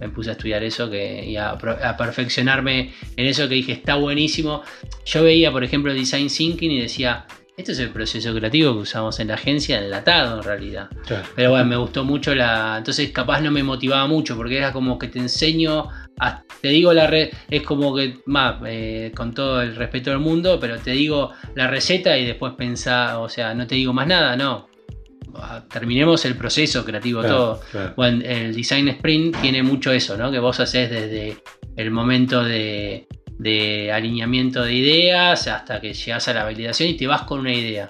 B: Me puse a estudiar eso que, y a, perfeccionarme en eso que dije, está buenísimo. Yo veía, por ejemplo, design thinking y decía, este es el proceso creativo que usamos en la agencia, enlatado en realidad. Pero bueno, me gustó mucho la. Entonces, capaz no me motivaba mucho, porque era como que te enseño. te digo la red. Es como que, más, eh, con todo el respeto del mundo, pero te digo la receta y después pensá, o sea, no te digo más nada, no. Ah, terminemos el proceso creativo todo. Bueno, el design sprint tiene mucho eso, ¿no? Que vos haces desde el momento de de alineamiento de ideas hasta que llegas a la validación y te vas con una idea.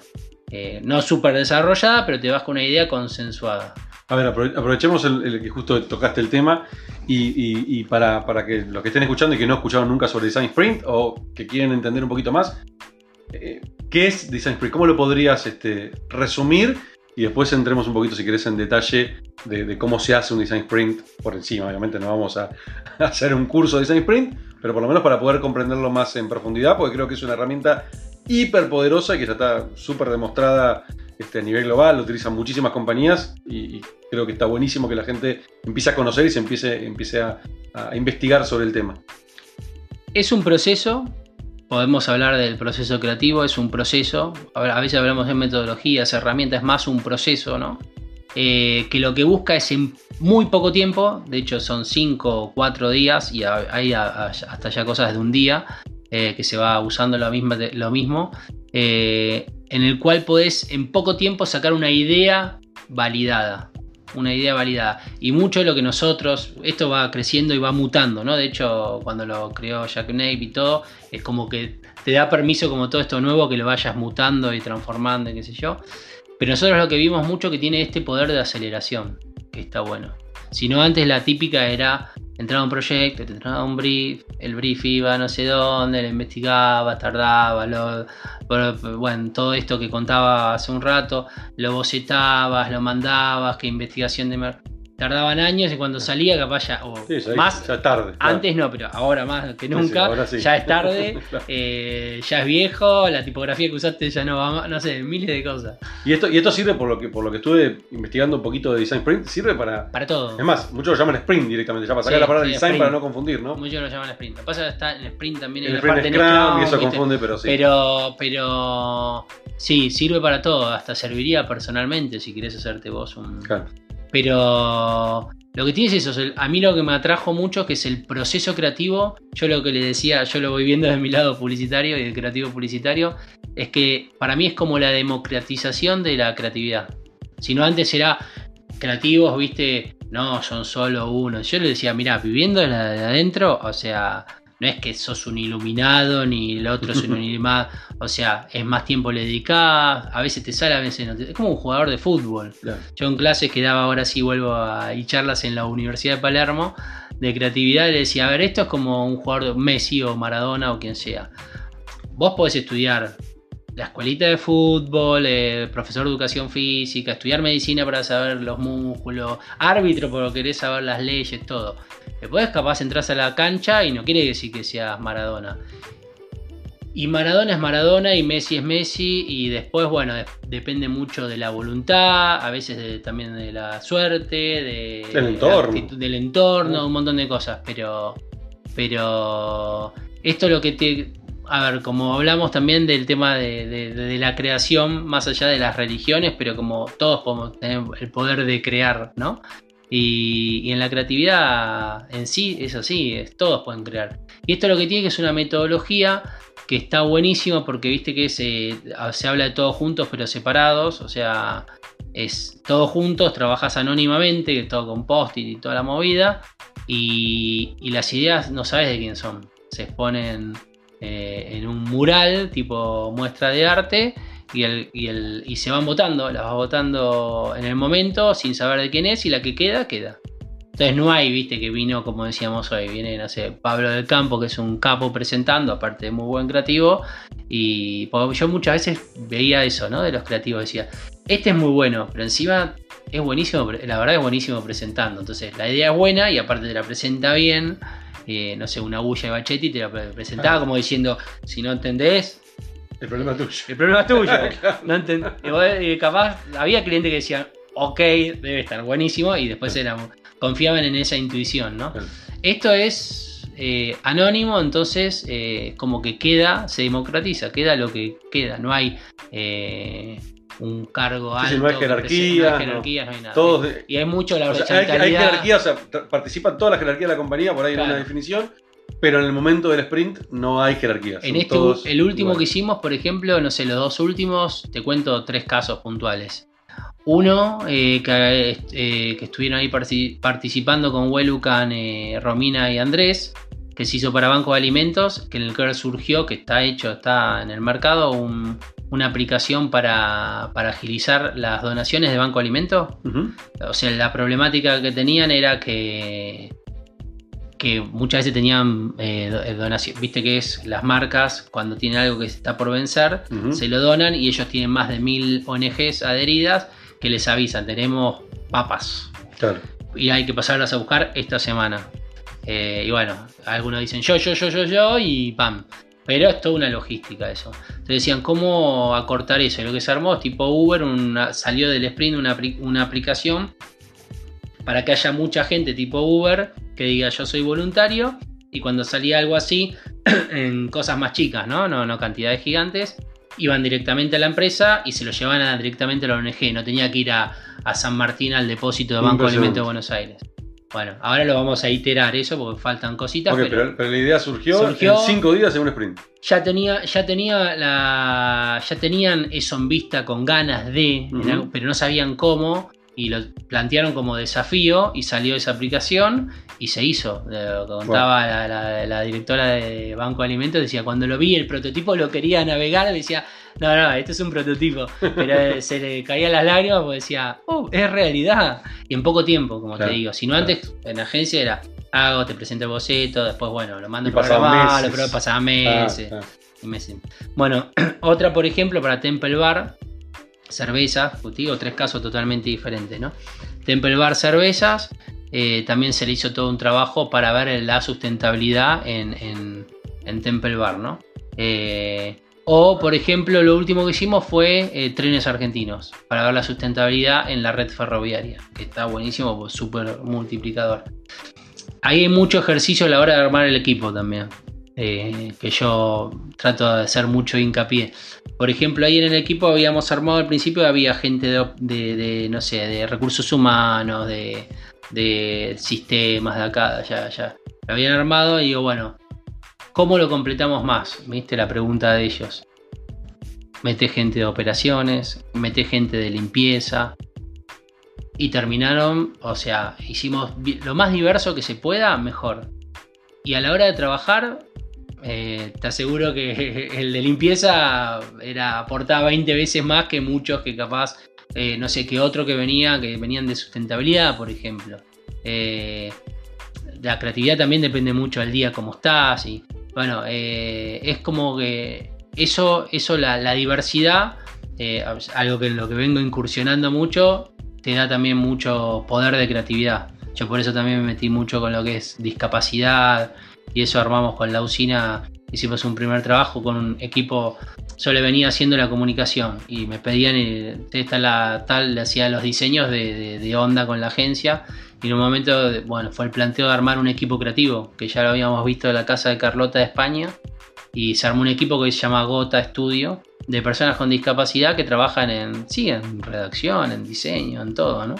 B: Eh, no súper desarrollada, pero te vas con una idea consensuada.
A: A ver, aprovechemos el, que justo tocaste el tema y, para, que los que estén escuchando y que no escucharon nunca sobre Design Sprint o que quieren entender un poquito más, eh, ¿qué es Design Sprint? ¿Cómo lo podrías este, resumir? Y después entremos un poquito, si querés, en detalle de, cómo se hace un Design Sprint por encima. Obviamente no vamos a, a [laughs] hacer un curso de Design Sprint, pero por lo menos para poder comprenderlo más en profundidad, porque creo que es una herramienta hiper poderosa y que ya está súper demostrada este, a nivel global, lo utilizan muchísimas compañías y, creo que está buenísimo que la gente empiece a conocer y se empiece, empiece a, investigar sobre el tema.
B: Es un proceso, podemos hablar del proceso creativo, es un proceso, a veces hablamos de metodologías, herramientas, es más un proceso, ¿no? Eh, que lo que busca es en muy poco tiempo, de hecho son 5 o 4 días y hay hasta ya cosas de un día eh, que se va usando lo mismo, eh, en el cual podés en poco tiempo sacar una idea validada. Una idea validada. Y mucho de lo que nosotros, esto va creciendo y va mutando, ¿no? De hecho, cuando lo creó Jack Nape y todo, es como que te da permiso como todo esto nuevo que lo vayas mutando y transformando y qué sé yo. Pero nosotros lo que vimos mucho que tiene este poder de aceleración, que está bueno. Si no, antes la típica era entraba un proyecto, te entraba un brief, el brief iba no sé dónde, lo investigaba, tardaba, lo, bueno, todo esto que contaba hace un rato, lo bocetabas, lo mandabas, qué investigación de tardaban años y cuando salía capaz ya, o más,
A: ya tarde.
B: Antes no, pero ahora más que nunca, ya es tarde, [laughs] eh, ya es viejo, la tipografía que usaste ya no va no sé, miles de cosas.
A: Y esto, y esto sirve por lo que por lo que estuve investigando un poquito de Design Sprint, sirve para...
B: Para todo.
A: Es más, muchos lo llaman Sprint directamente, ya para sacar la palabra Design para no confundir, ¿no?
B: Muchos lo llaman Sprint. Lo que pasa está en Sprint también en
A: la parte Scrum, y eso confunde, pero sí.
B: Pero, pero sí, sirve para todo, hasta serviría personalmente si quieres hacerte vos un... Claro pero lo que tiene es eso, a mí lo que me atrajo mucho, que es el proceso creativo, yo lo que le decía, yo lo voy viendo desde mi lado publicitario y del creativo publicitario, es que para mí es como la democratización de la creatividad. Si no antes era creativos, viste, no, son solo uno. Yo le decía, mira, viviendo de adentro, o sea, no es que sos un iluminado ni el otro es un [laughs] iluminado, o sea, es más tiempo le dedicás, a veces te sale, a veces no te... Es como un jugador de fútbol. Yo en clases que daba ahora sí vuelvo a y charlas en la Universidad de Palermo de creatividad le decía, a ver, esto es como un jugador de Messi o Maradona o quien sea. Vos podés estudiar la escuelita de fútbol, eh, profesor de educación física, estudiar medicina para saber los músculos, árbitro porque querés saber las leyes, todo. Después capaz entras a la cancha y no quiere decir que seas Maradona. Y Maradona es Maradona y Messi es Messi y después, bueno, depende mucho de la voluntad, a veces también de la suerte, de,
A: del entorno,
B: del entorno, un montón de cosas, pero, pero esto lo que te, a ver, como hablamos también del tema de, la creación más allá de las religiones, pero como todos podemos tener el poder de crear, ¿no? Y, en la creatividad en sí es así, es, todos pueden crear. Y esto lo que tiene que es una metodología que está buenísima porque viste que se, se habla de todos juntos pero separados, o sea, es todos juntos, trabajas anónimamente, todo con post-it y toda la movida, y, y las ideas no sabes de quién son, se exponen eh, en un mural tipo muestra de arte y, el, y, el, y se van votando, las vas votando en el momento sin saber de quién es y la que queda, queda. Entonces no hay, viste, que vino, como decíamos hoy, viene, no sé, Pablo del Campo, que es un capo presentando, aparte de muy buen creativo, y yo muchas veces veía eso, ¿no? De los creativos, decía, este es muy bueno, pero encima es buenísimo, la verdad es buenísimo presentando, entonces la idea es buena y aparte te la presenta bien, eh, no sé, una bulla de Bachetti, te la presentaba como diciendo, si no entendés...
A: El problema es tuyo.
B: El problema es tuyo. [laughs] no eh, capaz, había clientes que decían, ok, debe estar buenísimo, y después confiaban en esa intuición, ¿no? Esto es eh, anónimo, entonces como que queda, se democratiza, queda lo que queda, no hay un cargo alto.
A: no hay jerarquía.
B: No hay jerarquía, no, hay nada. y hay mucho la
A: brecha hay, hay, jerarquía, o sea, participan toda la jerarquía de la compañía, por ahí en una definición. Pero en el momento del sprint no hay jerarquía.
B: En este, el último que hicimos, por ejemplo, no sé, los dos últimos, te cuento tres casos puntuales. Uno, eh, que, eh, que, estuvieron ahí participando con Welucan, eh, Romina y Andrés, que se hizo para Banco de Alimentos, que en el que surgió, que está hecho, está en el mercado, un, una aplicación para, agilizar las donaciones de Banco Alimentos. O sea, la problemática que tenían era que, que muchas veces tenían eh, eh donación. Viste que es las marcas, cuando tienen algo que está por vencer, se lo donan y ellos tienen más de mil ONGs adheridas que les avisan, tenemos papas. Y hay que pasarlas a buscar esta semana. Eh, y bueno, algunos dicen yo, yo, yo, yo, yo y pam. Pero es toda una logística eso. Entonces decían, ¿cómo acortar eso? Y lo que se armó es tipo Uber, salió del sprint una, una aplicación para que haya mucha gente tipo Uber que diga yo soy voluntario y cuando salía algo así, [clears throat] en cosas más chicas, ¿no? No, no cantidades gigantes, iban directamente a la empresa y se lo llevaban directamente a la ONG, no tenía que ir a, a San Martín al depósito de Banco de Alimentos de Buenos Aires. Bueno, ahora lo vamos a iterar eso porque faltan cositas.
A: pero, la idea surgió, en cinco días en un sprint.
B: Ya tenía, ya tenía la, ya tenían eso en vista con ganas de, pero no sabían cómo y lo plantearon como desafío y salió esa aplicación y se hizo. Lo contaba la, directora de Banco de Alimentos, decía, cuando lo vi el prototipo lo quería navegar, decía, no, no, esto es un prototipo. Pero [laughs] se le caía las lágrimas porque decía, oh, es realidad. Y en poco tiempo, como te digo. Si no antes en la agencia era hago, te presento el boceto, después, bueno, lo mando
A: Y
B: por
A: pasaban
B: grabar,
A: meses.
B: pasaba
A: Ah, ah.
B: y meses. Bueno, [clears throat] otra, por ejemplo, para Temple Bar, cerveza, pues digo, tres casos totalmente diferentes, ¿no? Temple Bar Cervezas, eh, también se le hizo todo un trabajo para ver la sustentabilidad en, en- en Temple Bar, ¿no? Eh, o, por ejemplo, lo último que hicimos fue eh, trenes argentinos, para ver la sustentabilidad en la red ferroviaria, que está buenísimo, pues, súper multiplicador. Ahí hay mucho ejercicio a la hora de armar el equipo también, eh, que yo trato de hacer mucho hincapié. Por ejemplo, ahí en el equipo habíamos armado al principio, había gente de, no sé, de recursos humanos, de, sistemas de acá, de. Lo habían armado y digo, bueno, ¿cómo lo completamos más? ¿Viste la pregunta de ellos? Mete gente de operaciones, mete gente de limpieza. Y terminaron, o sea, hicimos lo más diverso que se pueda, mejor. Y a la hora de trabajar, eh, te aseguro que [laughs] el de limpieza era aportaba 20 veces más que muchos que capaz, eh, no sé, que otro que venía, que venían de sustentabilidad, por ejemplo. Eh, la creatividad también depende mucho del día, cómo estás. Y bueno, es como que eso, eso la, la diversidad, algo que en lo que vengo incursionando mucho, te da también mucho poder de creatividad. Yo por eso también me metí mucho con lo que es discapacidad y eso armamos con la usina. Hicimos un primer trabajo con un equipo, yo le venía haciendo la comunicación y me pedían, eh, esta la tal, hacía los diseños de, de- onda con la agencia y en un momento, bueno, fue el planteo de armar un equipo creativo, que ya lo habíamos visto en la casa de Carlota de España y se armó un equipo que se llama Gota Studio de personas con discapacidad que trabajan en, sí, en redacción, en diseño, en todo, ¿no?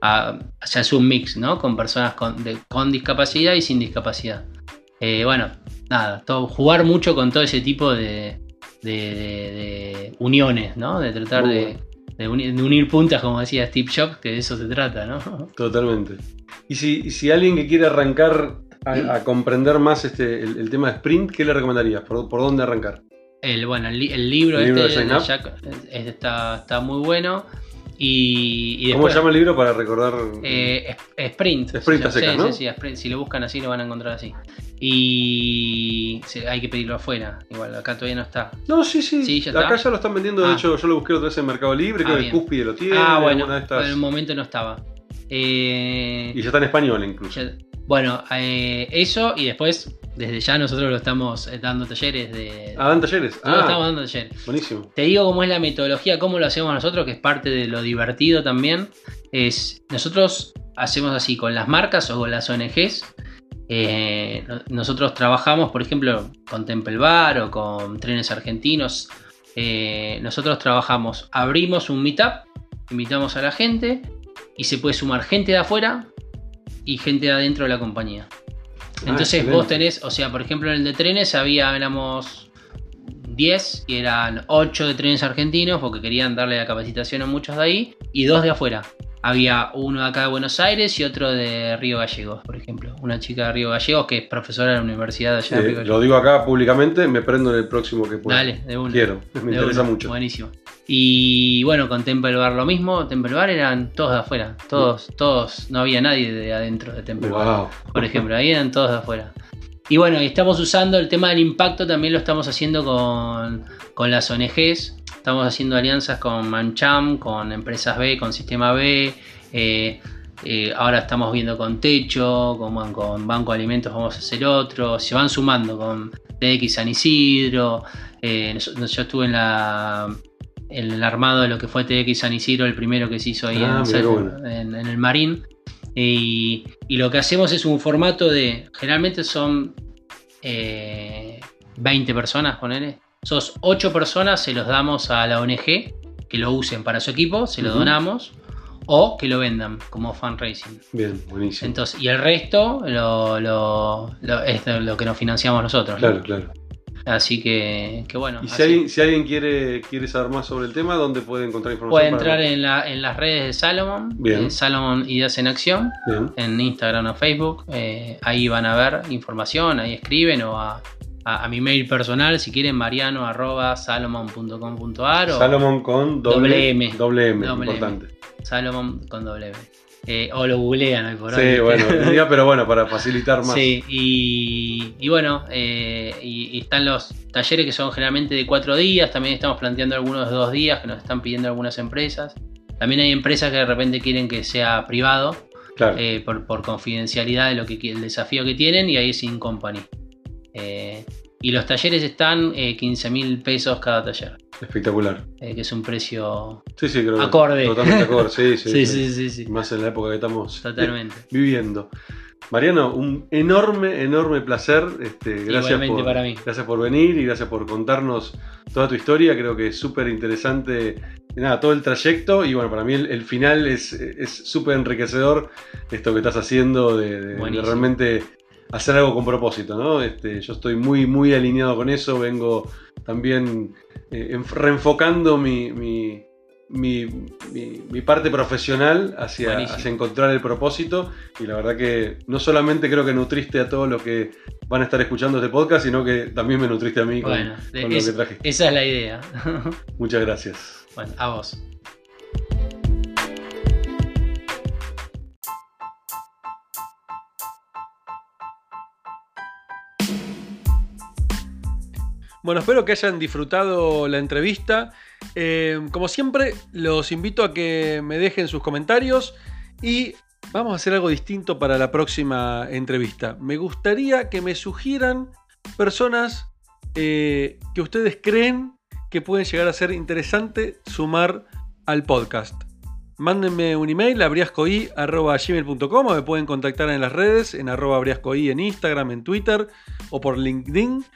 B: Ah, o sea, es un mix, ¿no? Con personas con, con discapacidad y sin discapacidad. Eh, bueno, nada, todo, jugar mucho con todo ese tipo de, de- de- de uniones, ¿no? De tratar de, unir puntas, como decía Steve Jobs, que de eso se trata, ¿no? [laughs]
A: Totalmente. Y si, si alguien que quiere arrancar a, a comprender más este, el, el tema de sprint, ¿qué le recomendarías? ¿Por, por dónde arrancar?
B: El, bueno, el, li- el libro,
A: El libro
B: este
A: de.
B: Jack, está, está muy bueno. Y, y
A: ¿Cómo se llama el libro para recordar?
B: Eh, Sprint.
A: Sprint a secas,
B: sí,
A: ¿no?
B: sí, sí, Sprint. Si lo buscan así, lo van a encontrar así. Y hay que pedirlo afuera. Igual, acá todavía no está.
A: no, sí, sí.
B: Sí, ya
A: Acá ya lo están vendiendo. De
B: Ah.
A: hecho, yo lo busqué otra vez en Mercado Libre.
B: Ah,
A: creo que
B: bien.
A: Cúspide lo tiene.
B: ah, bueno,
A: de estas.
B: en un momento no estaba. Eh,
A: Y ya está en español incluso.
B: ya- bueno, eh, eso y después, desde ya nosotros lo estamos eh, dando talleres de...
A: Ah, dan talleres. Ah,
B: estamos dando talleres.
A: buenísimo.
B: Te digo cómo es la metodología, cómo lo hacemos nosotros, que es parte de lo divertido también. Es nosotros hacemos así con las marcas o con las ONGs. Eh, no- nosotros trabajamos, por ejemplo, con Temple Bar o con Trenes Argentinos. eh, nosotros trabajamos, abrimos un meetup, invitamos a la gente y se puede sumar gente de afuera y gente de adentro de la compañía.
A: Ah,
B: Entonces
A: excelente.
B: vos tenés, o sea, por ejemplo en el de trenes había, éramos 10 y eran 8 de trenes argentinos porque querían darle la capacitación a muchos de ahí y dos de afuera. Había uno de acá de Buenos Aires y otro de Río Gallegos, por ejemplo. Una chica de Río Gallegos que es profesora de la universidad de allá de Río Gallegos.
A: lo digo acá públicamente, me prendo en el próximo que pueda.
B: Dale, de una.
A: Quiero, me
B: De
A: interesa mucho.
B: Buenísimo. Y bueno, con Temple Bar lo mismo. Temple Bar eran todos de afuera. Todos, todos. No había nadie de adentro de Temple Bar. Por ejemplo, ahí eran todos de afuera. Y bueno, estamos usando el tema del impacto, también lo estamos haciendo con, con las ONGs, estamos haciendo alianzas con Mancham, con Empresas B, con Sistema B, eh, eh, ahora estamos viendo con Techo, con, con Banco de Alimentos vamos a hacer otro, se van sumando con TX San Isidro, eh, yo estuve en la en el armado de lo que fue TX San Isidro, el primero que se hizo ahí
A: Ah,
B: en,
A: mirá qué bueno.
B: en- en el Marín. Y, y lo que hacemos es un formato de. Generalmente son eh, 20 personas, ponele. Esos 8 personas se los damos a la ONG que lo usen para su equipo, se lo donamos. O que lo vendan como fundraising.
A: Bien, buenísimo.
B: Entonces, y el resto lo, lo- lo- es lo que nos financiamos nosotros. ¿no?
A: claro, claro.
B: Así que, que bueno.
A: Y si alguien, si alguien quiere, quiere saber más sobre el tema, ¿dónde puede encontrar información?
B: Puede entrar en, la- en las redes de Salomon,
A: Bien.
B: eh, Salomon Ideas en Acción,
A: Bien.
B: en Instagram o Facebook. eh, ahí van a ver información, ahí escriben o a, a- a mi mail personal, si quieren, mariano arroba salomon.com.ar o
A: Salomon con doble,
B: Doble M.
A: Doble M,
B: Doble M.
A: importante.
B: Salomon con W. Eh, o lo googlean hoy por
A: Sí,
B: hoy.
A: bueno, [laughs] pero bueno, para facilitar más.
B: Sí, y, y bueno, eh, y, y están los talleres que son generalmente de cuatro días, también estamos planteando algunos de dos días que nos están pidiendo algunas empresas. También hay empresas que de repente quieren que sea privado
A: Claro.
B: eh, por, por confidencialidad de lo que el desafío que tienen y ahí es in company. Eh, y los talleres están eh, 15 mil pesos cada taller,
A: Espectacular.
B: eh, que es un precio
A: Sí, sí, creo
B: Acorde.
A: Totalmente acorde, [laughs] sí, sí.
B: Sí, sí.
A: Más en la época que estamos
B: Totalmente.
A: viviendo. Mariano, un enorme, enorme placer. Este, gracias,
B: Igualmente
A: por,
B: para mí.
A: gracias por venir y gracias por contarnos toda tu historia. Creo que es súper interesante nada, todo el trayecto. Y bueno, para mí el, el final es es súper enriquecedor esto que estás haciendo de, de- de realmente hacer algo con propósito. ¿no? Este, yo estoy muy, muy alineado con eso. Vengo también eh, enf- reenfocando mi, mi, mi- mi- parte profesional hacia, hacia encontrar el propósito. Y la verdad que no solamente creo que nutriste a todos los que van a estar escuchando este podcast, sino que también me nutriste a mí con,
B: Bueno,
A: con lo
B: es-
A: que trajiste.
B: esa es la idea.
A: Muchas gracias.
B: bueno, a vos.
A: Bueno, espero que hayan disfrutado la entrevista. Eh, como siempre, los invito a que me dejen sus comentarios y vamos a hacer algo distinto para la próxima entrevista. Me gustaría que me sugieran personas eh, que ustedes creen que pueden llegar a ser interesante sumar al podcast. Mándenme un email a briascoi.gmail.com o me pueden contactar en las redes, en arroba briascoi en Instagram, en Twitter o por LinkedIn.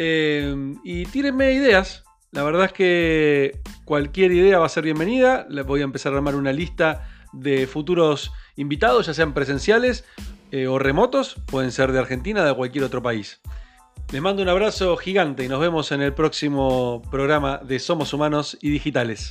A: Eh, y tírenme ideas. La verdad es que cualquier idea va a ser bienvenida. Les voy a empezar a armar una lista de futuros invitados, ya sean presenciales eh, o remotos. Pueden ser de Argentina de cualquier otro país. Les mando un abrazo gigante y nos vemos en el próximo programa de Somos Humanos y Digitales.